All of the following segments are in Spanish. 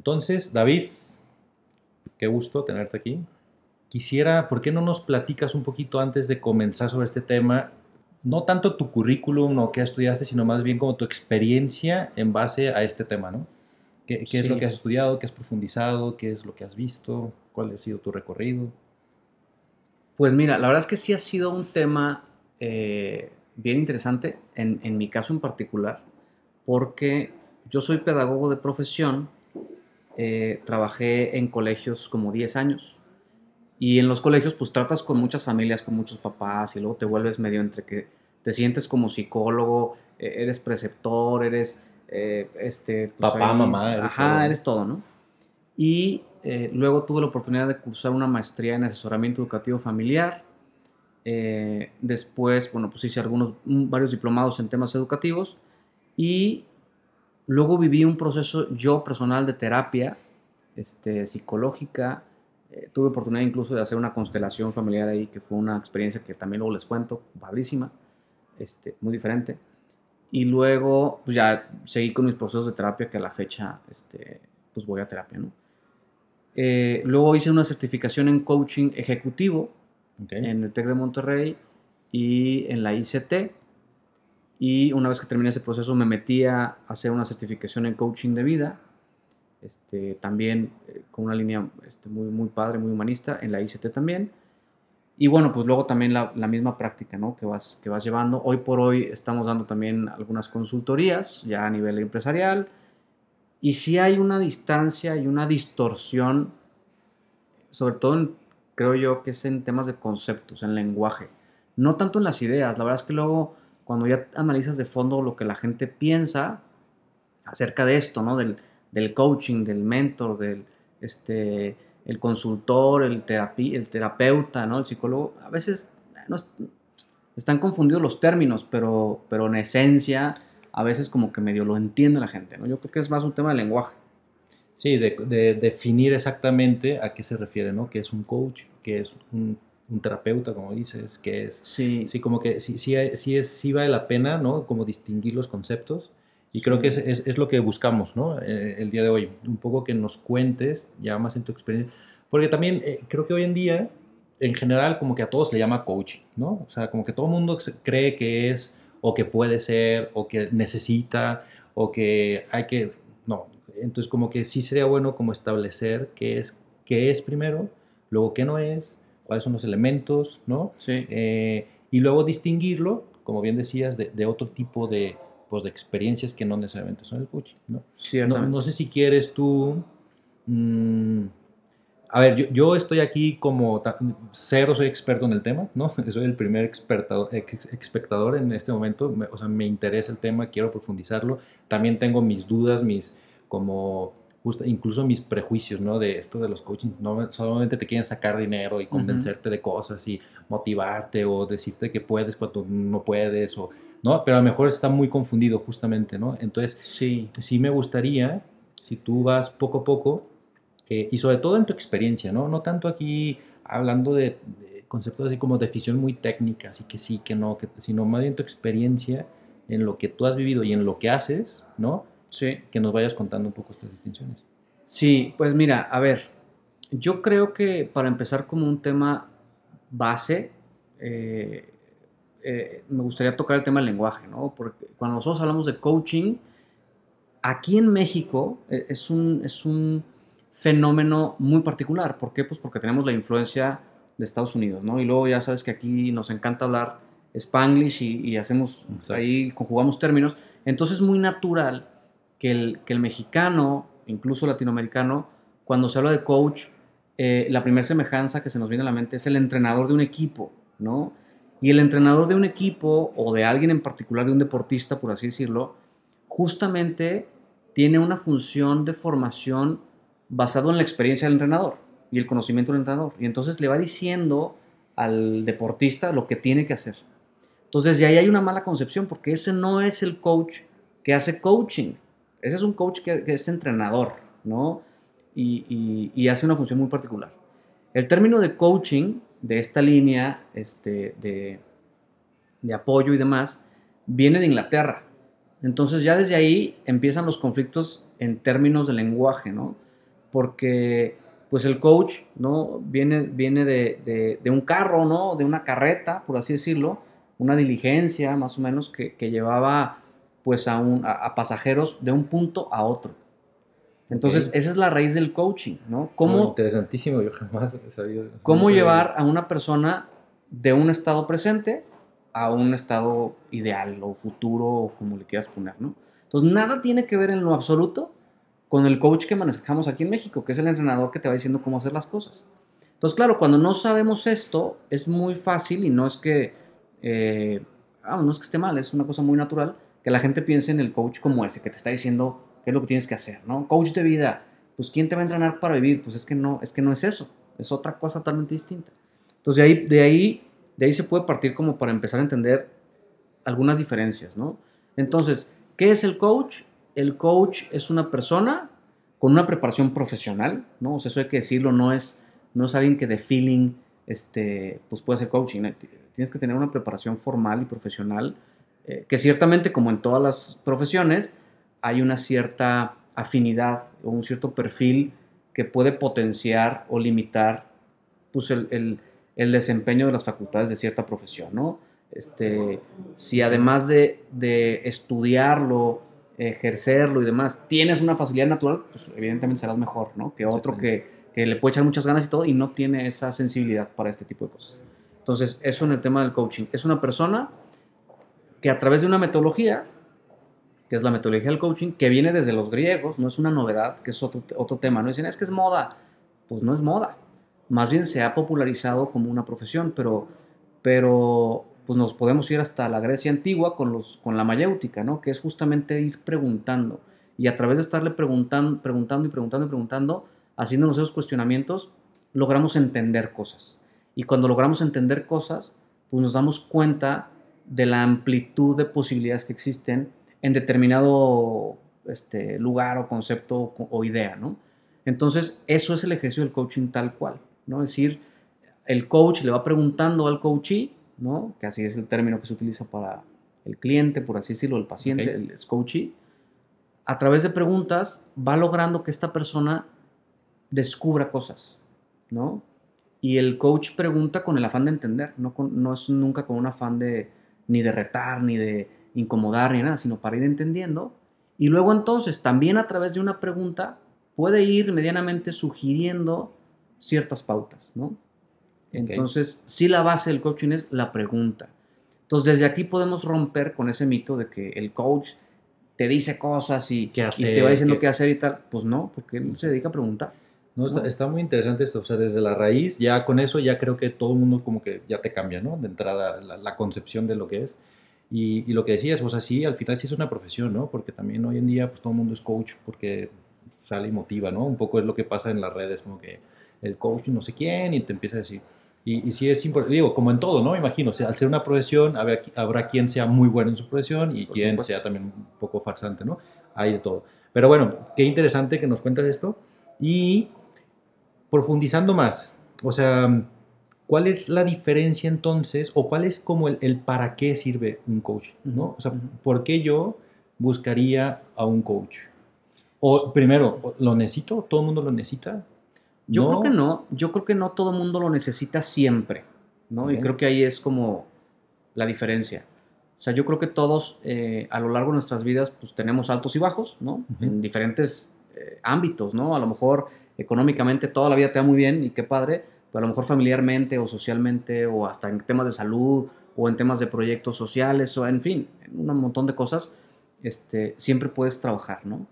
Entonces, David, qué gusto tenerte aquí. Quisiera, ¿por qué no nos platicas un poquito antes de comenzar sobre este tema? No tanto tu currículum o qué estudiaste, sino más bien como tu experiencia en base a este tema, ¿no? ¿Qué, qué es lo que has estudiado? ¿Qué has profundizado? ¿Qué es lo que has visto? ¿Cuál ha sido tu recorrido? Pues mira, la verdad es que sí ha sido un tema eh, bien interesante, en, en, mi caso en particular, porque yo soy pedagogo de profesión, eh, trabajé en colegios como 10 años, y en los colegios pues tratas con muchas familias, con muchos papás, y luego te vuelves medio entre que te sientes como psicólogo, eh, eres preceptor, eres... este, pues, Papá, mamá, eres ajá, todo. eres todo, ¿no? Y eh, luego tuve la oportunidad de cursar una maestría en asesoramiento educativo familiar. Eh, después, bueno, pues hice algunos, varios diplomados en temas educativos. Y luego viví un proceso yo personal de terapia este, psicológica. Eh, tuve oportunidad incluso de hacer una constelación familiar ahí, que fue una experiencia que también luego les cuento, padrísima, este, muy diferente. Y luego, pues ya seguí con mis procesos de terapia que a la fecha, este, pues voy a terapia, ¿no? Eh, luego hice una certificación en coaching ejecutivo en el TEC de Monterrey y en la ICT. Y una vez que terminé ese proceso me metí a hacer una certificación en coaching de vida, este, también eh, con una línea este, muy, muy padre, muy humanista, en la ICT también. Y bueno, pues luego también la, la, misma práctica ¿no? que, vas, que vas llevando. Hoy por hoy estamos dando también algunas consultorías ya a nivel empresarial y si hay una distancia y una distorsión, sobre todo creo yo que es en temas de conceptos, en lenguaje, no tanto en las ideas. La verdad es que luego cuando ya analizas de fondo lo que la gente piensa acerca de esto, ¿no? Del, del coaching, del mentor, del este, el consultor, el, terapi, el terapeuta, ¿no? El psicólogo, a veces no, están confundidos los términos, pero, pero en esencia a veces como que medio lo entiende la gente, ¿no? Yo creo que es más un tema de lenguaje. Sí, de, definir exactamente a qué se refiere, ¿no? ¿Qué es un coach? ¿Qué es un, terapeuta, como dices? ¿Qué es? Sí. Sí, como que sí, sí, sí, es, sí vale la pena, ¿no? Como distinguir los conceptos. Y creo que es, es, es, lo que buscamos, ¿no? Eh, el día de hoy. Un poco que nos cuentes ya más en tu experiencia. Porque también eh, creo que hoy en día, en general, como que a todos le llama coaching, ¿no? O sea, como que todo el mundo cree que es o que puede ser, o que necesita, o que hay que... No, entonces como que sí sería bueno como establecer qué es, qué es primero, luego qué no es, cuáles son los elementos, ¿no? Sí. Eh, y luego distinguirlo, como bien decías, de, de otro tipo de, pues, de experiencias que no necesariamente son el coaching, ¿no? No, no, sé si quieres tú... Mmm, a ver, yo, yo, estoy aquí como cero, soy experto en el tema, ¿no? Soy el primer espectador en este momento, o sea, me interesa el tema, quiero profundizarlo. También tengo mis dudas, mis, como, justo, incluso mis prejuicios, ¿no? De esto de los coaching, no solamente te quieren sacar dinero y convencerte uh -huh. de cosas y motivarte o decirte que puedes cuando no puedes, o, ¿no? Pero a lo mejor está muy confundido justamente, ¿no? Entonces, sí, sí me gustaría, si tú vas poco a poco, eh, y sobre todo en tu experiencia, ¿no? No tanto aquí hablando de, de, conceptos así como definición muy técnicas y que sí, que no, que, sino más bien tu experiencia en lo que tú has vivido y en lo que haces, ¿no? Sí. Que nos vayas contando un poco estas distinciones. Sí, pues mira, a ver, yo creo que para empezar como un tema base, eh, eh, me gustaría tocar el tema del lenguaje, ¿no? Porque cuando nosotros hablamos de coaching, aquí en México eh, es un, es un fenómeno muy particular. ¿Por qué? Pues porque tenemos la influencia de Estados Unidos, ¿no? Y luego ya sabes que aquí nos encanta hablar spanglish y, y hacemos, Exacto. ahí conjugamos términos. Entonces es muy natural que el, que el mexicano, incluso latinoamericano, cuando se habla de coach, eh, la primera semejanza que se nos viene a la mente es el entrenador de un equipo, ¿no? Y el entrenador de un equipo o de alguien en particular, de un deportista, por así decirlo, justamente tiene una función de formación basado en la experiencia del entrenador y el conocimiento del entrenador. Y entonces le va diciendo al deportista lo que tiene que hacer. Entonces, de ahí hay una mala concepción, porque ese no es el coach que hace coaching. Ese es un coach que, que es entrenador, ¿no? Y, hace una función muy particular. El término de coaching, de esta línea este, de, apoyo y demás, viene de Inglaterra. Entonces, ya desde ahí empiezan los conflictos en términos de lenguaje, ¿no? porque pues el coach, ¿no? Viene, viene de, un carro, ¿no? De una carreta, por así decirlo, una diligencia más o menos que llevaba pues a, un, a, pasajeros de un punto a otro. Entonces, esa es la raíz del coaching, ¿no? ¿Cómo, interesantísimo, yo jamás he sabido. ¿Cómo llevar a una persona de un estado presente a un estado ideal o futuro, o como le quieras poner, ¿no? Entonces, nada tiene que ver en lo absoluto con el coach que manejamos aquí en México, que es el entrenador que te va diciendo cómo hacer las cosas. Entonces, claro, cuando no sabemos esto, es muy fácil y no es que, eh, ah, no es que esté mal, es una cosa muy natural, que la gente piense en el coach como ese, que te está diciendo qué es lo que tienes que hacer, ¿no? Coach de vida, pues ¿quién te va a entrenar para vivir? Pues es que no, es que no es eso, es otra cosa totalmente distinta. Entonces, de ahí, de ahí, de ahí se puede partir como para empezar a entender algunas diferencias, ¿no? Entonces, ¿qué es el coach? el coach es una persona con una preparación profesional, ¿no? O sea, eso hay que decirlo, no es, no es alguien que de feeling, este, pues puede ser coaching. Tienes que tener una preparación formal y profesional, eh, que ciertamente, como en todas las profesiones, hay una cierta afinidad o un cierto perfil que puede potenciar o limitar pues, el, desempeño de las facultades de cierta profesión, ¿no? Este, si además de, de estudiarlo, ejercerlo y demás, tienes una facilidad natural, pues evidentemente serás mejor, ¿no? Que otro que, que, le puede echar muchas ganas y todo y no tiene esa sensibilidad para este tipo de cosas. Entonces, eso en el tema del coaching. Es una persona que a través de una metodología, que es la metodología del coaching, que viene desde los griegos, no es una novedad, que es otro, otro tema, ¿no? Dicen, es que es moda. Pues no es moda. Más bien se ha popularizado como una profesión, pero, pero pues nos podemos ir hasta la Grecia antigua con, los, con la mayéutica, ¿no? Que es justamente ir preguntando. Y a través de estarle preguntando, preguntando y preguntando y preguntando, haciéndonos esos cuestionamientos, logramos entender cosas. Y cuando logramos entender cosas, pues nos damos cuenta de la amplitud de posibilidades que existen en determinado este, lugar o concepto o idea, ¿no? Entonces, eso es el ejercicio del coaching tal cual, ¿no? Es decir, el coach le va preguntando al coachee ¿no? que así es el término que se utiliza para el cliente, por así decirlo, el paciente, el coachee, a través de preguntas va logrando que esta persona descubra cosas, ¿no? Y el coach pregunta con el afán de entender, no, no es nunca con un afán de ni de retar, ni de incomodar, ni nada, sino para ir entendiendo. Y luego entonces, también a través de una pregunta, puede ir medianamente sugiriendo ciertas pautas, ¿no? Entonces, sí la base del coaching es la pregunta. Entonces, desde aquí podemos romper con ese mito de que el coach te dice cosas y, te va diciendo qué hacer y tal. Pues no, porque él se dedica a preguntar. No, está, muy interesante esto, o sea, desde la raíz, ya con eso ya creo que todo el mundo como que ya te cambia, ¿no? De entrada, la, concepción de lo que es. Y, lo que decías, pues así, al final sí es una profesión, ¿no? Porque también hoy en día, pues todo el mundo es coach porque sale y motiva, ¿no? Un poco es lo que pasa en las redes, como que el coach no sé quién y te empieza a decir, y, y sí es importante, digo, como en todo, ¿no? Imagino, o sea, al ser una profesión, habrá, habrá quien sea muy bueno en su profesión y quien sea también un poco farsante, ¿no? Hay de todo. Pero bueno, qué interesante que nos cuentas esto. Y profundizando más, o sea, ¿cuál es la diferencia entonces, o cuál es como el, el para qué sirve un coach, ¿no? O sea, ¿por qué yo buscaría a un coach? O primero, ¿lo necesito? ¿Todo el mundo lo necesita? Yo creo que no, yo creo que no todo el mundo lo necesita siempre, ¿no? Y creo que ahí es como la diferencia. O sea, yo creo que todos eh, a lo largo de nuestras vidas pues tenemos altos y bajos, ¿no? En diferentes eh, ámbitos, ¿no? A lo mejor económicamente toda la vida te va muy bien y qué padre, pero a lo mejor familiarmente o socialmente o hasta en temas de salud o en temas de proyectos sociales o en fin, un montón de cosas, este, siempre puedes trabajar, ¿no?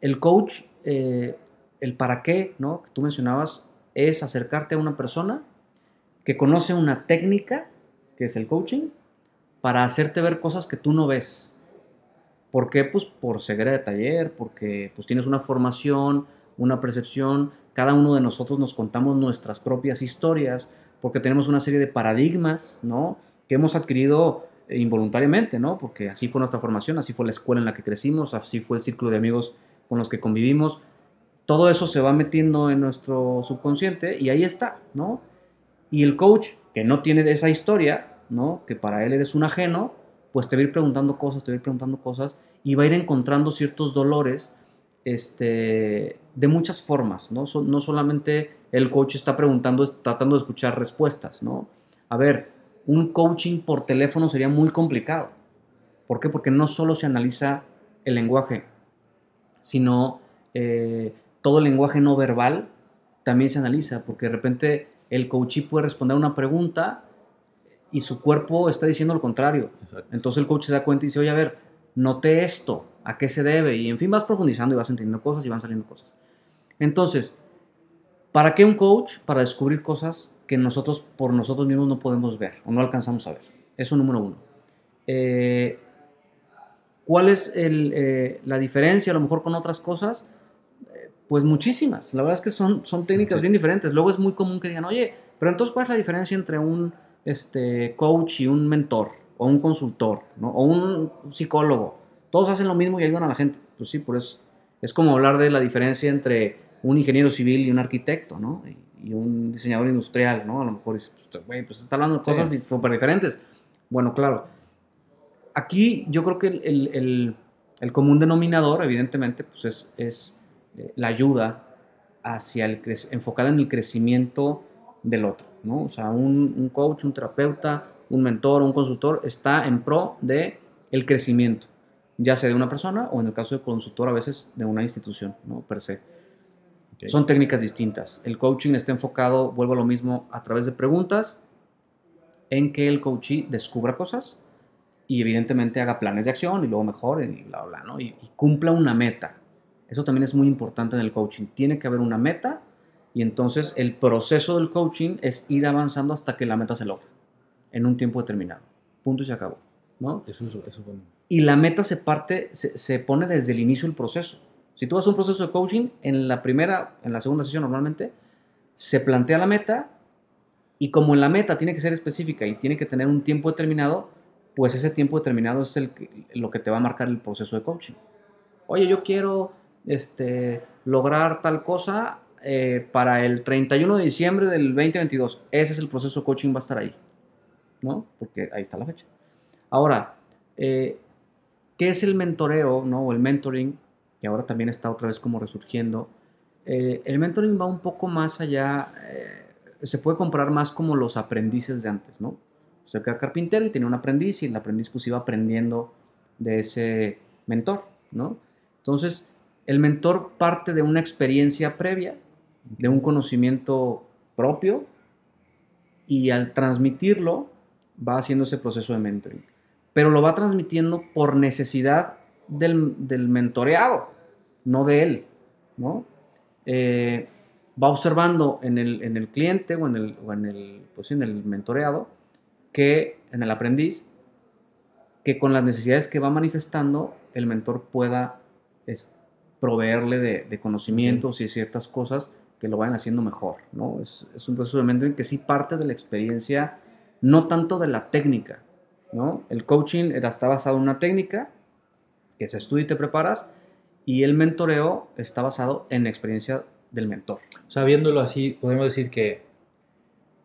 El coach eh, el para qué, ¿no? Que tú mencionabas, es acercarte a una persona que conoce una técnica, que es el coaching, para hacerte ver cosas que tú no ves. ¿Por qué? Pues por ceguera de taller, porque pues tienes una formación, una percepción, cada uno de nosotros nos contamos nuestras propias historias, porque tenemos una serie de paradigmas, ¿no? Que hemos adquirido involuntariamente, ¿no? Porque así fue nuestra formación, así fue la escuela en la que crecimos, así fue el círculo de amigos con los que convivimos todo eso se va metiendo en nuestro subconsciente y ahí está, ¿no? Y el coach, que no tiene esa historia, ¿no? Que para él eres un ajeno, pues te va a ir preguntando cosas, te va a ir preguntando cosas y va a ir encontrando ciertos dolores este, de muchas formas, ¿no? no solamente el coach está preguntando, tratando de escuchar respuestas, ¿no? A ver, un coaching por teléfono sería muy complicado. ¿Por qué? Porque no solo se analiza el lenguaje, sino eh, todo el lenguaje no verbal también se analiza, porque de repente el coachee puede responder a una pregunta y su cuerpo está diciendo lo contrario. Entonces el coach se da cuenta y dice, oye, a ver, noté esto, ¿a qué se debe? Y en fin, vas profundizando y vas entendiendo cosas y van saliendo cosas. Entonces, ¿para qué un coach? Para descubrir cosas que nosotros por nosotros mismos no podemos ver o no alcanzamos a ver. Eso número uno. Eh, ¿Cuál es eh, la diferencia a lo mejor con otras cosas? Eh, pues muchísimas. La verdad es que son, son técnicas bien diferentes. Luego es muy común que digan, oye, pero entonces ¿cuál es la diferencia entre un este, coach y un mentor? O un consultor, ¿no? O un psicólogo. Todos hacen lo mismo y ayudan a la gente. Pues sí, por eso. Es como hablar de la diferencia entre un ingeniero civil y un arquitecto, ¿no? Y, un diseñador industrial, ¿no? A lo mejor dices, pues, güey, pues está hablando de cosas súper diferentes. Bueno, claro aquí yo creo que el, común denominador, evidentemente, pues es, es eh, la ayuda hacia el enfocada en el crecimiento del otro, ¿no? O sea, un, coach, un terapeuta, un mentor, un consultor está en pro de el crecimiento, ya sea de una persona o en el caso de consultor a veces de una institución, ¿no? Per se. Son técnicas distintas. El coaching está enfocado, vuelvo a lo mismo, a través de preguntas en que el coachee descubra cosas y evidentemente haga planes de acción y luego mejore y bla, bla, ¿no? Y, cumpla una meta. Eso también es muy importante en el coaching. Tiene que haber una meta y entonces el proceso del coaching es ir avanzando hasta que la meta se logre en un tiempo determinado. Punto y se acabó, ¿no? Eso, eso, bueno. Y la meta se parte, se, se pone desde el inicio del proceso. Si tú haces un proceso de coaching, en la primera, en la segunda sesión normalmente, se plantea la meta y como la meta tiene que ser específica y tiene que tener un tiempo determinado, pues ese tiempo determinado es el, lo que te va a marcar el proceso de coaching. Oye, yo quiero este, lograr tal cosa eh, para el 31 de diciembre del 2022. Ese es el proceso de coaching, va a estar ahí, ¿no? Porque ahí está la fecha. Ahora, eh, ¿qué es el mentoreo, ¿no? O el mentoring, que ahora también está otra vez como resurgiendo. Eh, el mentoring va un poco más allá, se puede comprar más como los aprendices de antes, ¿no? Usted era carpintero y tenía un aprendiz y el aprendiz pues iba aprendiendo de ese mentor, ¿no? Entonces, el mentor parte de una experiencia previa, de un conocimiento propio y al transmitirlo va haciendo ese proceso de mentoring. Pero lo va transmitiendo por necesidad del, mentoreado, no de él, ¿no? Eh, va observando en el, en el cliente o en el, o en el, pues, en el mentoreado que en el aprendiz, que con las necesidades que va manifestando, el mentor pueda proveerle de, conocimientos y ciertas cosas que lo vayan haciendo mejor, ¿no? Es, un proceso de mentoring que sí parte de la experiencia, no tanto de la técnica, ¿no? El coaching está basado en una técnica que se estudia y te preparas, y el mentoreo está basado en la experiencia del mentor. Sabiéndolo así, podemos decir que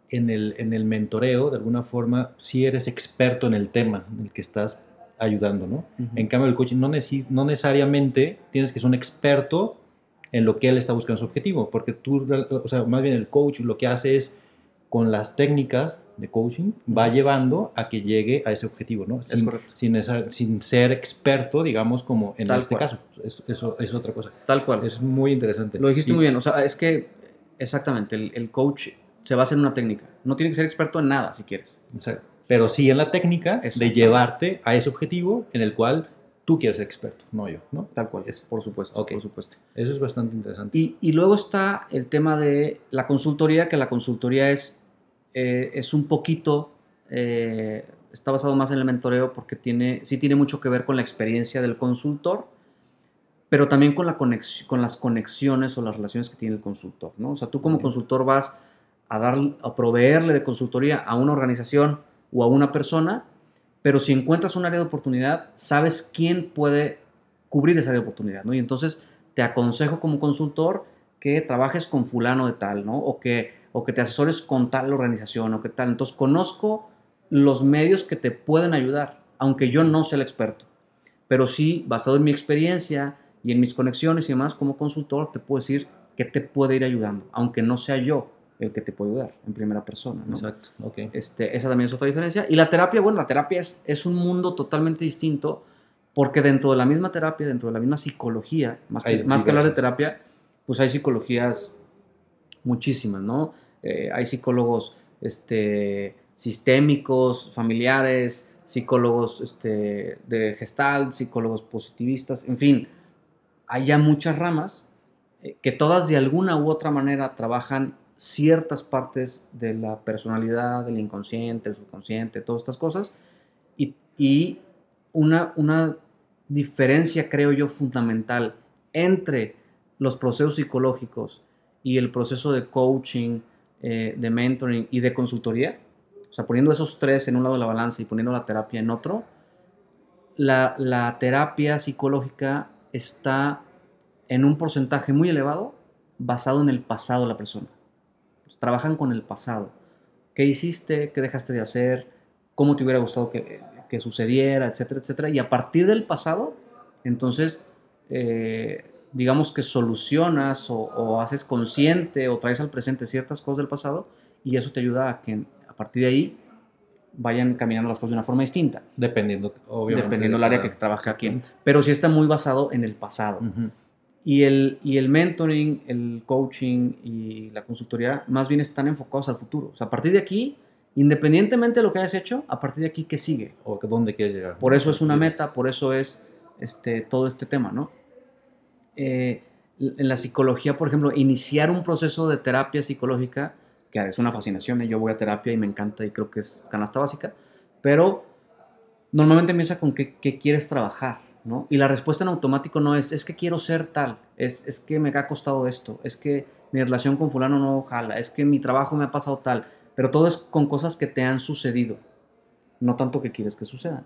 en el, en el mentoreo, de alguna forma, si eres experto en el tema en el que estás ayudando, ¿no? En cambio, el coaching no, no necesariamente tienes que ser un experto en lo que él está buscando su objetivo, porque tú, o sea, más bien el coach lo que hace es, con las técnicas de coaching, va llevando a que llegue a ese objetivo, ¿no? Sin, sin, sin ser experto, digamos, como en este caso. Eso, es otra cosa. Tal cual. Es muy interesante. Lo dijiste muy bien. O sea, es que, exactamente, el, el coach se basa en una técnica. No tiene que ser experto en nada si quieres. Pero sí en la técnica de llevarte a ese objetivo en el cual tú quieres ser experto, no yo, ¿no? Tal cual, es, por supuesto, por supuesto. Eso es bastante interesante. Y, luego está el tema de la consultoría, que la consultoría es, eh, es un poquito, eh, está basado más en el mentoreo porque tiene, sí tiene mucho que ver con la experiencia del consultor, pero también con, la con las conexiones o las relaciones que tiene el consultor, ¿no? O sea, tú como consultor vas a, dar, a proveerle de consultoría a una organización o a una persona, pero si encuentras un área de oportunidad, sabes quién puede cubrir esa área de oportunidad, ¿no? Y entonces te aconsejo como consultor que trabajes con fulano de tal, ¿no? O que, o que te asesores con tal organización o que tal. Entonces conozco los medios que te pueden ayudar, aunque yo no sea el experto, pero sí, basado en mi experiencia Y en mis conexiones y demás, como consultor, te puedo decir qué te puede ir ayudando, aunque no sea yo el que te puede ayudar en primera persona. ¿no? Exacto, ok. Este, esa también es otra diferencia. Y la terapia, bueno, la terapia es, es un mundo totalmente distinto porque dentro de la misma terapia, dentro de la misma psicología, más que, más que hablar de terapia, pues hay psicologías muchísimas, ¿no? Eh, hay psicólogos este, sistémicos, familiares, psicólogos este, de gestalt, psicólogos positivistas, en fin, hay ya muchas ramas eh, que todas de alguna u otra manera trabajan ciertas partes de la personalidad, del inconsciente, del subconsciente, todas estas cosas, y, y una, una diferencia, creo yo, fundamental entre los procesos psicológicos y el proceso de coaching, eh, de mentoring y de consultoría, o sea, poniendo esos tres en un lado de la balanza y poniendo la terapia en otro, la, la terapia psicológica está en un porcentaje muy elevado basado en el pasado de la persona. Pues, trabajan con el pasado. ¿Qué hiciste? ¿Qué dejaste de hacer? ¿Cómo te hubiera gustado que, que sucediera? Etcétera, etcétera. Y a partir del pasado, entonces, eh, digamos que solucionas o, o haces consciente o traes al presente ciertas cosas del pasado y eso te ayuda a que a partir de ahí vayan caminando las cosas de una forma distinta, Dependiendo, obviamente. dependiendo de del área que trabaja aquí. Pero sí está muy basado en el pasado. Y el, y el mentoring, el coaching y la consultoría más bien están enfocados al futuro. O sea, a partir de aquí, independientemente de lo que hayas hecho, a partir de aquí, ¿qué sigue? O dónde quieres llegar. Por eso es una meta, por eso es este, todo este tema, ¿no? Eh, en la psicología, por ejemplo, iniciar un proceso de terapia psicológica, que es una fascinación, ¿eh? yo voy a terapia y me encanta y creo que es canasta básica, pero normalmente empieza con qué, qué quieres trabajar, ¿no? Y la respuesta en automático no es, es que quiero ser tal, es, es que me ha costado esto, es que mi relación con fulano no jala, es que mi trabajo me ha pasado tal, pero todo es con cosas que te han sucedido, no tanto que quieres que sucedan.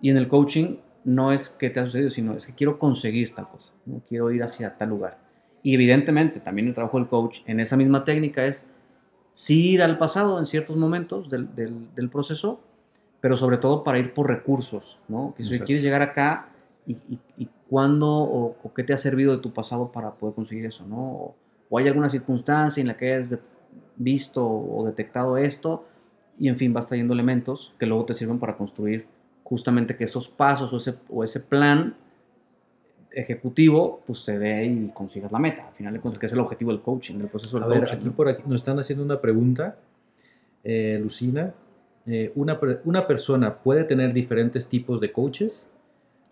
Y en el coaching no es que te ha sucedido, sino es que quiero conseguir tal cosa, ¿no? quiero ir hacia tal lugar. Y evidentemente también el trabajo del coach en esa misma técnica es sí ir al pasado en ciertos momentos del, del- del proceso, pero sobre todo para ir por recursos, ¿no? Que si Exacto. quieres llegar acá y, y- y cuándo o, o qué te ha servido de tu pasado para poder conseguir eso, ¿no? O, o hay alguna circunstancia en la que hayas visto o detectado esto y en fin vas trayendo elementos que luego te sirven para construir justamente que esos pasos o ese, o ese plan ejecutivo pues se dé y consigas la meta, al final de cuentas que es el objetivo del coaching, del proceso del A ver, coaching. aquí ¿no? por aquí nos están haciendo una pregunta, eh, Lucina. Eh, una, ¿Una persona puede tener diferentes tipos de coaches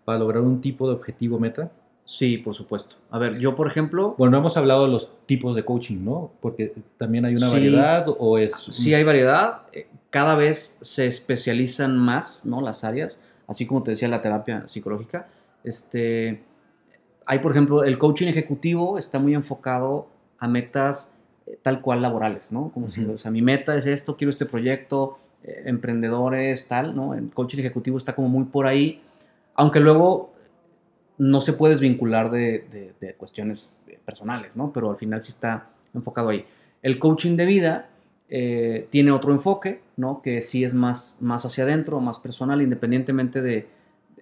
para lograr un tipo de objetivo meta? Sí, por supuesto. A ver, yo por ejemplo, Bueno, no hemos hablado de los tipos de coaching, ¿no? Porque también hay una Sí. variedad o es... sí hay variedad, eh, cada vez se especializan más, ¿no? Las áreas, así como te decía la terapia psicológica. Este, hay, por ejemplo, el coaching ejecutivo está muy enfocado a metas eh, tal cual laborales, ¿no? Como si, Ujú. o sea, mi meta es esto, quiero este proyecto, eh, emprendedores, tal, ¿no? El coaching ejecutivo está como muy por ahí, aunque luego no se puede desvincular de, de- de cuestiones eh, personales, ¿no? Pero al final sí está enfocado ahí. El coaching de vida eh, tiene otro enfoque, ¿no? Que sí es más, más hacia adentro, más personal, independientemente de...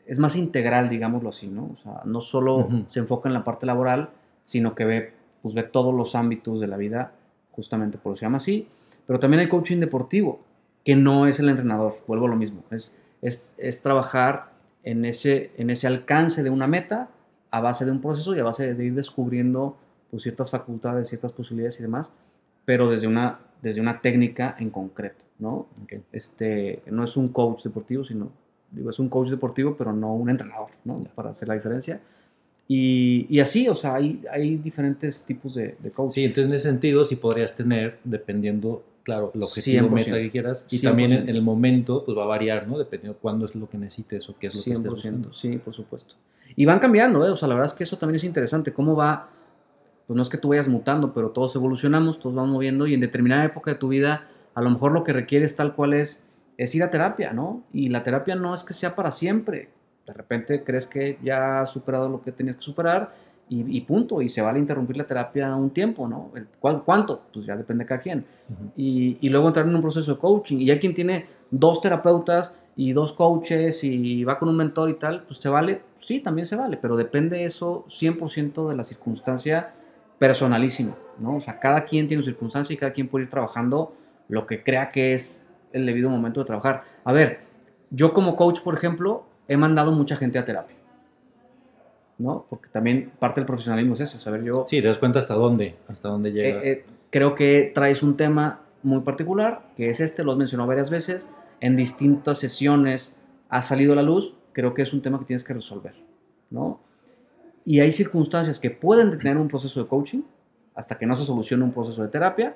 Es más integral, digámoslo así, ¿no? O sea, no solo se enfoca en la parte laboral, sino que ve, pues ve todos los ámbitos de la vida, justamente por eso se llama así. Pero también hay coaching deportivo, que no es el entrenador, vuelvo a lo mismo, es, es, es trabajar en ese, en ese alcance de una meta a base de un proceso y a base de ir descubriendo pues, ciertas facultades, ciertas posibilidades y demás, pero desde una, desde una técnica en concreto, ¿no? Ok. Este, no es un coach deportivo, sino, digo, es un coach deportivo, pero no un entrenador, ¿no? Para hacer la diferencia. Y, y así, o sea, hay, hay diferentes tipos de, de coaching. Sí, entonces en ese sentido sí podrías tener, dependiendo, claro, el objetivo 100%. meta que quieras. Y 100%. también en, el momento, pues va a variar, ¿no? Dependiendo de cuándo es lo que necesites o qué es lo que estés 100%, buscando. sí, por supuesto. Y van cambiando, ¿eh? O sea, la verdad es que eso también es interesante. Cómo va, pues no es que tú vayas mutando, pero todos evolucionamos, todos vamos moviendo y en determinada época de tu vida, a lo mejor lo que requieres tal cual es, es ir a terapia, ¿no? Y la terapia no es que sea para siempre. De repente crees que ya has superado lo que tenías que superar y, y punto. Y se vale interrumpir la terapia un tiempo, ¿no? El- ¿cuál- ¿Cuánto? Pues ya depende de cada quien y, y luego entrar en un proceso de coaching. Y hay quien tiene dos terapeutas y dos coaches y va con un mentor y tal, pues te vale, sí, también se vale, pero depende eso 100% de la circunstancia personalísima, ¿no? O sea, cada quien tiene su circunstancia y cada quien puede ir trabajando lo que crea que es el debido momento de trabajar. A ver, yo como coach, por ejemplo, he mandado mucha gente a terapia, ¿no? Porque también parte del profesionalismo es eso, saber yo... Sí, te das cuenta hasta dónde, hasta dónde llega. Eh, eh, creo que traes un tema muy particular, que es este, lo has mencionado varias veces, en distintas sesiones ha salido a la luz, creo que es un tema que tienes que resolver, ¿no? Y hay circunstancias que pueden detener un proceso de coaching hasta que no se solucione un proceso de terapia,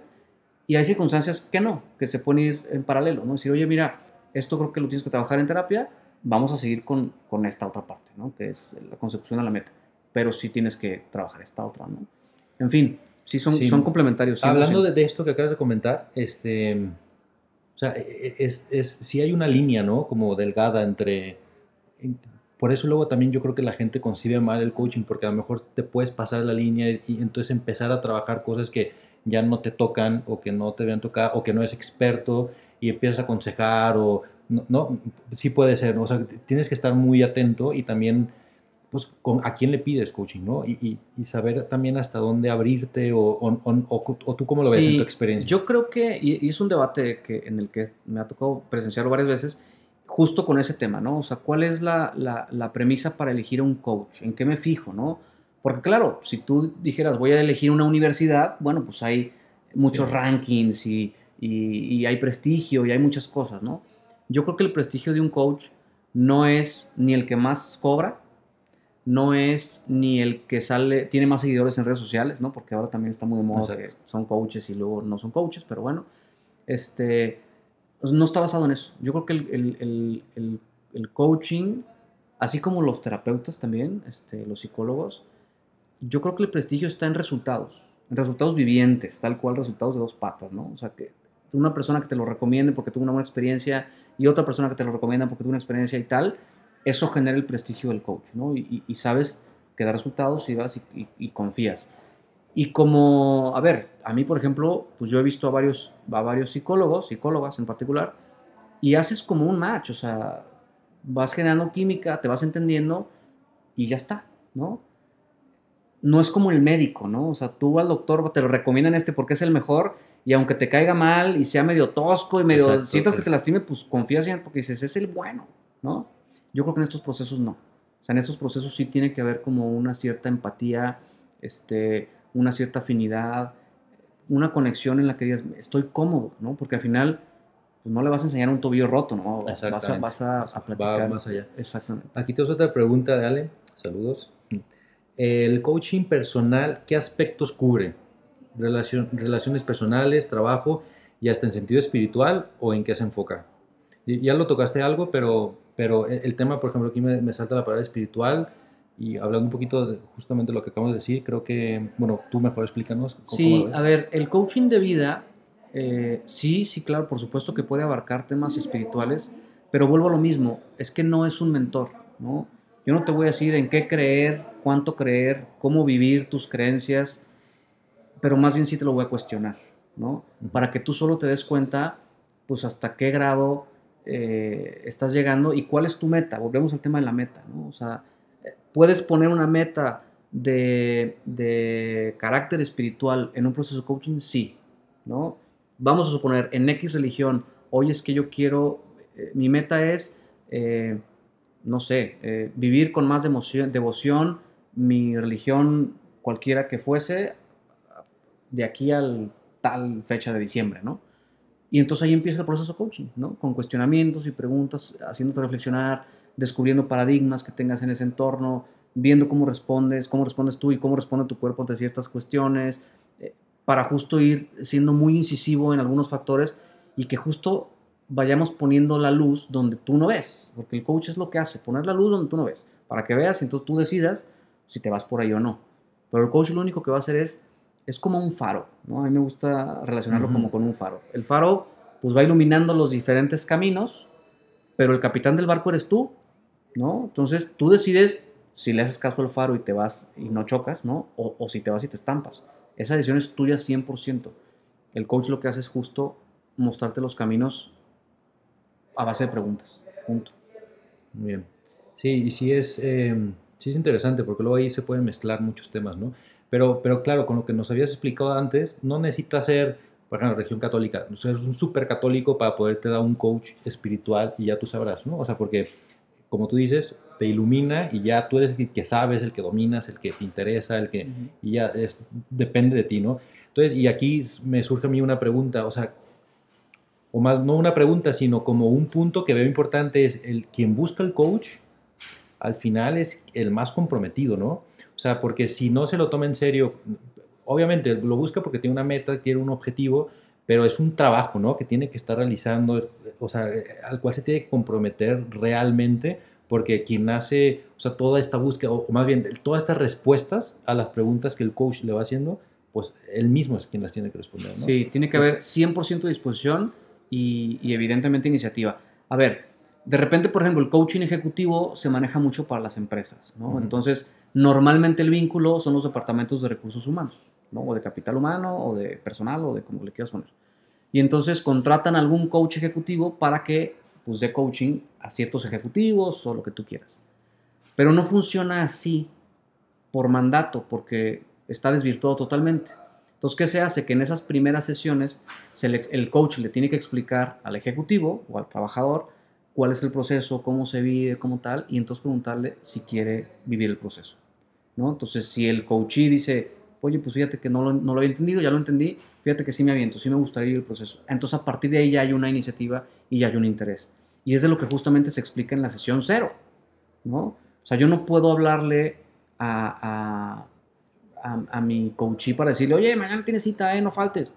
y hay circunstancias que no, que se pueden ir en paralelo, ¿no? Decir, oye, mira, esto creo que lo tienes que trabajar en terapia, vamos a seguir con, con esta otra parte, ¿no? Que es la consecución de la meta, pero sí tienes que trabajar esta otra, ¿no? En fin, sí son, son complementarios. Hablando de, de, esto que acabas de comentar, este o sea, e, e, es, es, sí hay una línea, ¿no? Como delgada entre... Por eso luego también yo creo que la gente concibe mal el coaching, porque a lo mejor te puedes pasar la línea y entonces empezar a trabajar cosas que ya no te tocan o que no te deben tocar o que no eres experto y empiezas a aconsejar o no, no sí puede ser, o sea, tienes que estar muy atento y también pues, con, a quién le pides coaching, ¿no? Y, y, saber también hasta dónde abrirte o, o, o, tú cómo lo ves en tu experiencia. Yo creo que, y, es un debate que, en el que me ha tocado presenciarlo varias veces, justo con ese tema, ¿no? O sea, ¿cuál es la, la, la premisa para elegir a un coach? ¿En qué me fijo, no? Porque claro, si tú dijeras voy a elegir una universidad, bueno, pues hay muchos rankings y, y hay prestigio y hay muchas cosas, ¿no? Yo creo que el prestigio de un coach no es ni el que más cobra, no es ni el que sale, tiene más seguidores en redes sociales, ¿no? Porque ahora también está muy de moda que son coaches y luego no son coaches, pero bueno, este, pues, no está basado en eso. Yo creo que el, el, coaching, así como los terapeutas también, este, los psicólogos, yo creo que el prestigio está en resultados, en resultados vivientes, tal cual resultados de dos patas, ¿no? O sea, que una persona que te lo recomiende porque tuvo una buena experiencia y otra persona que te lo recomienda porque tuvo una experiencia y tal, eso genera el prestigio del coach, ¿no? Y, sabes que da resultados y vas y, confías. Y como, a ver, a mí, por ejemplo, pues yo he visto a varios, a varios psicólogos, psicólogas en particular, y haces como un match, o sea, vas generando química, te vas entendiendo y ya está, ¿no? No es como el médico, ¿no? O sea, tú al doctor te lo recomiendan este porque es el mejor y aunque te caiga mal y sea medio tosco y medio sientas que te lastime, pues confías en él porque dices, es el bueno, ¿no? Yo creo que en estos procesos no. O sea, en estos procesos sí tiene que haber como una cierta empatía, este, una cierta afinidad, una conexión en la que digas, estoy cómodo, ¿no? Porque al final pues no le vas a enseñar un tobillo roto, ¿no? Vas a, vas a, platicar. Va más allá. Exactamente. Aquí te otra pregunta de Ale. Saludos. El coaching personal, ¿qué aspectos cubre? Relación, relaciones personales, trabajo y hasta en sentido espiritual o en qué se enfoca? Ya lo tocaste algo, pero pero el tema, por ejemplo, aquí me, salta la palabra espiritual y hablando un poquito de justamente lo que acabamos de decir, creo que, bueno, tú mejor explícanos. sí, a ver, el coaching de vida, eh, sí, sí, claro, por supuesto que puede abarcar temas espirituales, pero vuelvo a lo mismo, es que no es un mentor, ¿no? Yo no te voy a decir en qué creer, cuánto creer, cómo vivir tus creencias, pero más bien sí te lo voy a cuestionar, ¿no? Para que tú solo te des cuenta, pues hasta qué grado eh, estás llegando y cuál es tu meta. Volvemos al tema de la meta, ¿no? O sea, puedes poner una meta de, de, carácter espiritual en un proceso de coaching, sí, ¿no? Vamos a suponer, en X religión, hoy es que yo quiero, eh, mi meta es, eh, no sé, vivir con más devoción, devoción mi religión, cualquiera que fuese, de aquí al tal fecha de diciembre, ¿no? Y entonces ahí empieza el proceso de coaching, ¿no? Con cuestionamientos y preguntas, haciéndote reflexionar, descubriendo paradigmas que tengas en ese entorno, viendo cómo respondes, cómo respondes tú y cómo responde tu cuerpo ante ciertas cuestiones, eh, para justo ir siendo muy incisivo en algunos factores y que justo vayamos poniendo la luz donde tú no ves, porque el coach es lo que hace, poner la luz donde tú no ves, para que veas y entonces tú decidas si te vas por ahí o no. Pero el coach lo único que va a hacer es es como un faro, ¿no? A mí me gusta relacionarlo como con un faro. El faro, pues va iluminando los diferentes caminos, pero el capitán del barco eres tú, ¿no? Entonces tú decides si le haces caso al faro y te vas y no chocas, ¿no? O, si te vas y te estampas. Esa decisión es tuya 100%. El coach lo que hace es justo mostrarte los caminos a base de preguntas. Punto. Muy bien. Sí, y sí es, eh, sí es interesante porque luego ahí se pueden mezclar muchos temas, ¿no? Pero, pero claro, con lo que nos habías explicado antes, no necesitas ser, por ejemplo, región católica, no ser un súper católico para poderte dar un coach espiritual y ya tú sabrás, ¿no? O sea, porque, como tú dices, te ilumina y ya tú eres el que sabes, el que dominas, el que te interesa, el que, y ya es, depende de ti, ¿no? Entonces, y aquí me surge a mí una pregunta, o sea, o más, no una pregunta, sino como un punto que veo importante es el quien busca el coach, al final es el más comprometido, ¿no? O sea, porque si no se lo toma en serio, obviamente lo busca porque tiene una meta, tiene un objetivo, pero es un trabajo, ¿no? Que tiene que estar realizando, o sea, al cual se tiene que comprometer realmente, porque quien hace, o sea, toda esta búsqueda, o más bien, todas estas respuestas a las preguntas que el coach le va haciendo, pues él mismo es quien las tiene que responder, ¿no? Sí, tiene que haber 100% de disposición y, y evidentemente iniciativa. A ver, de repente, por ejemplo, el coaching ejecutivo se maneja mucho para las empresas, ¿no? Entonces, normalmente el vínculo son los departamentos de recursos humanos, ¿no? O de capital humano, o de personal, o de como le quieras poner. Y entonces contratan algún coach ejecutivo para que, pues, dé coaching a ciertos ejecutivos o lo que tú quieras. Pero no funciona así por mandato, porque está desvirtuado totalmente. Entonces, ¿qué se hace? Que en esas primeras sesiones se le- el coach le tiene que explicar al ejecutivo o al trabajador cuál es el proceso, cómo se vive, cómo tal, y entonces preguntarle si quiere vivir el proceso. ¿no? Entonces, si el coachee dice, oye, pues fíjate que no lo, no lo había entendido, ya lo entendí, fíjate que sí me aviento, sí me gustaría vivir el proceso. Entonces, a partir de ahí ya hay una iniciativa y ya hay un interés. Y es de lo que justamente se explica en la sesión cero. ¿no? O sea, yo no puedo hablarle a, a, a, a mi coachee para decirle, oye, mañana tienes cita, ¿eh? no faltes.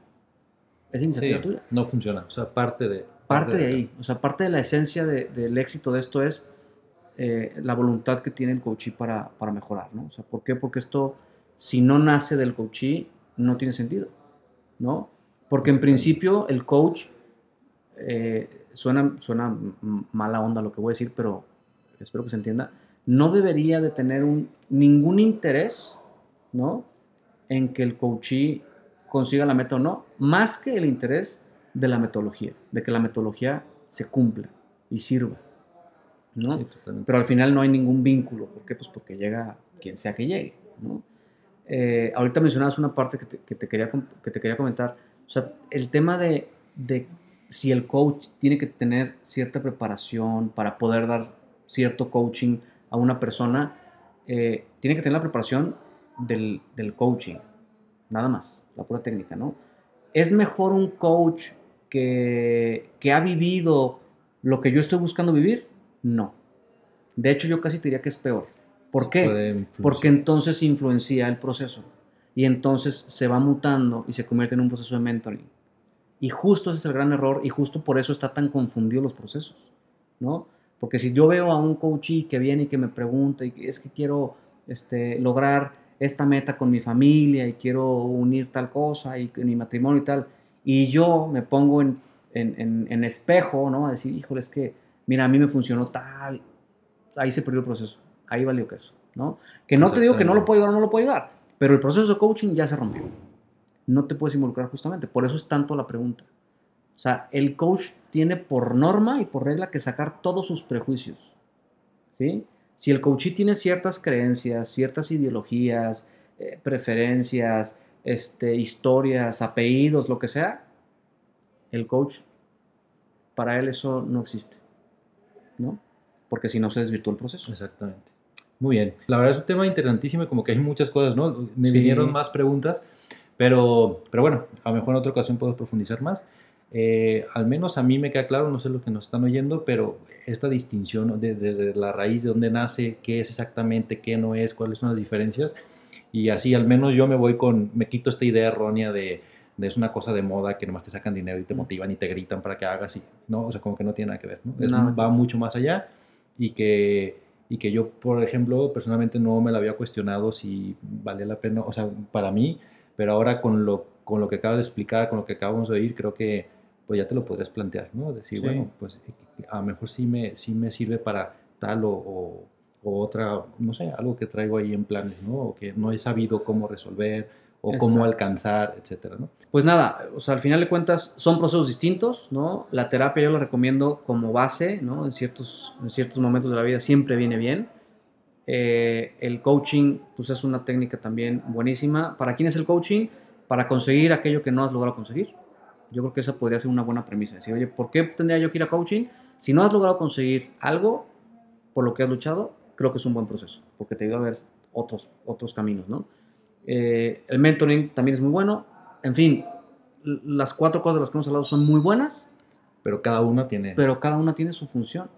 Es iniciativa Sí, tuya no funciona, o sea, parte de... parte de ahí. O sea, parte de la esencia de- del éxito de esto es eh, la voluntad que tiene el coachee para, para mejorar, ¿no? O sea, ¿por qué? Porque esto, si no nace del coachee, no tiene sentido, ¿no? Porque en principio el coach, eh, suena, suena mala onda lo que voy a decir, pero espero que se entienda, no debería de tener un, ningún interés, ¿no? En que el coachee consiga la meta o no, más que el interés de la metodología, de que la metodología se cumpla y sirva, ¿no? Sí. Pero al final no hay ningún vínculo. ¿Por qué? Pues porque llega quien sea que llegue, ¿no? Eh, ahorita mencionabas una parte que te, que te quería, que te quería comentar. O sea, el tema de, si el coach tiene que tener cierta preparación para poder dar cierto coaching a una persona, eh, tiene que tener la preparación del, del coaching, nada más, la pura técnica, ¿no? ¿Es mejor un coach que, que ha vivido lo que yo estoy buscando vivir? No. De hecho, yo casi te diría que es peor. ¿Por qué? Porque entonces influencia el proceso. Y entonces se va mutando y se convierte en un proceso de mentoring. Y justo ese es el gran error y justo por eso está tan confundido los procesos, ¿no? Porque si yo veo a un coachee que viene y que me pregunta y es que quiero este, lograr esta meta con mi familia y quiero unir tal cosa y mi matrimonio y tal, y yo me pongo en, en, en- en espejo, ¿no? A decir, híjole, es que, mira, a mí me funcionó tal, ahí se perdió el proceso, ahí valió queso, ¿no? Que no te digo que no lo puedo ayudar o no lo puedo ayudar, pero el proceso de coaching ya se rompió. No te puedes involucrar justamente, por eso es tanto la pregunta. O sea, el coach tiene por norma y por regla que sacar todos sus prejuicios, ¿sí? Si el coachee tiene ciertas creencias, ciertas ideologías, eh, preferencias, este, historias, apellidos, lo que sea, el coach, para él eso no existe, ¿no? Porque si no se desvirtúa el proceso. Exactamente. Muy bien. La verdad es un tema interesantísimo y como que hay muchas cosas, ¿no? Me Sí. vinieron más preguntas, pero, pero bueno, a lo mejor en otra ocasión puedo profundizar más. Eh, al menos a mí me queda claro, no sé lo que nos están oyendo, pero esta distinción ¿no? de- desde la raíz de dónde nace, qué es exactamente, qué no es, cuáles son las diferencias, y así al menos yo me voy con, me quito esta idea errónea de, de es una cosa de moda que nomás te sacan dinero y te motivan y te gritan para que hagas y, ¿no? O sea, como que no tiene nada que ver, ¿no? Es- Nada. va mucho más allá y que, y que yo, por ejemplo, personalmente no me la había cuestionado si valía la pena, o sea, para mí, pero ahora con lo, con lo que acabas de explicar, con lo que acabamos de oír, creo que pues ya te lo podrías plantear, ¿no? Decir, Sí. bueno, pues a lo mejor sí me, sí me sirve para tal o, o- o otra, no sé, algo que traigo ahí en planes, ¿no? O que no he sabido cómo resolver, o cómo alcanzar, etcétera, ¿no? Pues nada, o sea, al final de cuentas son procesos distintos, ¿no? La terapia yo la recomiendo como base, ¿no? En ciertos, en ciertos momentos de la vida siempre viene bien. Eh, el coaching, pues es una técnica también buenísima. ¿Para quién es el coaching? Para conseguir aquello que no has logrado conseguir. Yo creo que esa podría ser una buena premisa. Decir, oye, ¿por qué tendría yo que ir a coaching? Si no has logrado conseguir algo por lo que has luchado, creo que es un buen proceso, porque te ayuda a ver otros, otros caminos, ¿no? Eh, el mentoring también es muy bueno. En fin, las cuatro cosas de las que hemos hablado son muy buenas. Pero cada una tiene... Pero cada una tiene su función,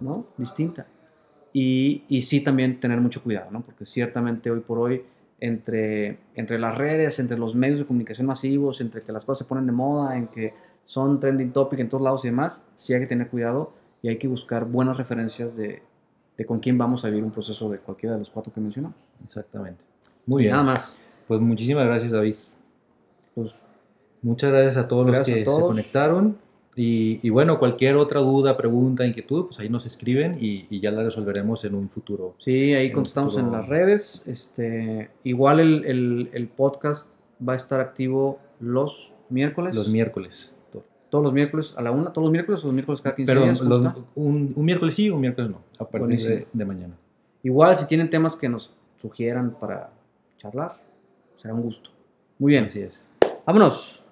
¿no? Distinta. Y, y sí también tener mucho cuidado, ¿no? Porque ciertamente hoy por hoy, entre, entre las redes, entre los medios de comunicación masivos, entre que las cosas se ponen de moda, en que son trending topic en todos lados y demás, sí hay que tener cuidado y hay que buscar buenas referencias de, de con quién vamos a vivir un proceso de cualquiera de los cuatro que mencionamos. Exactamente. Muy bien. Nada más. Pues muchísimas gracias, David. Pues muchas gracias a todos los que se conectaron. Y, bueno, cualquier otra duda, pregunta, inquietud, pues ahí nos escriben y, ya la resolveremos en un futuro. Sí, ahí contestamos en las redes. Este, igual el, el, podcast va a estar activo los miércoles. Los miércoles. Todos los miércoles a la una, todos los miércoles o los miércoles cada 15 días. un, un, miércoles sí, un miércoles no, a partir de, de mañana. Igual si tienen temas que nos sugieran para charlar, será un gusto. Muy bien. Así es. Vámonos.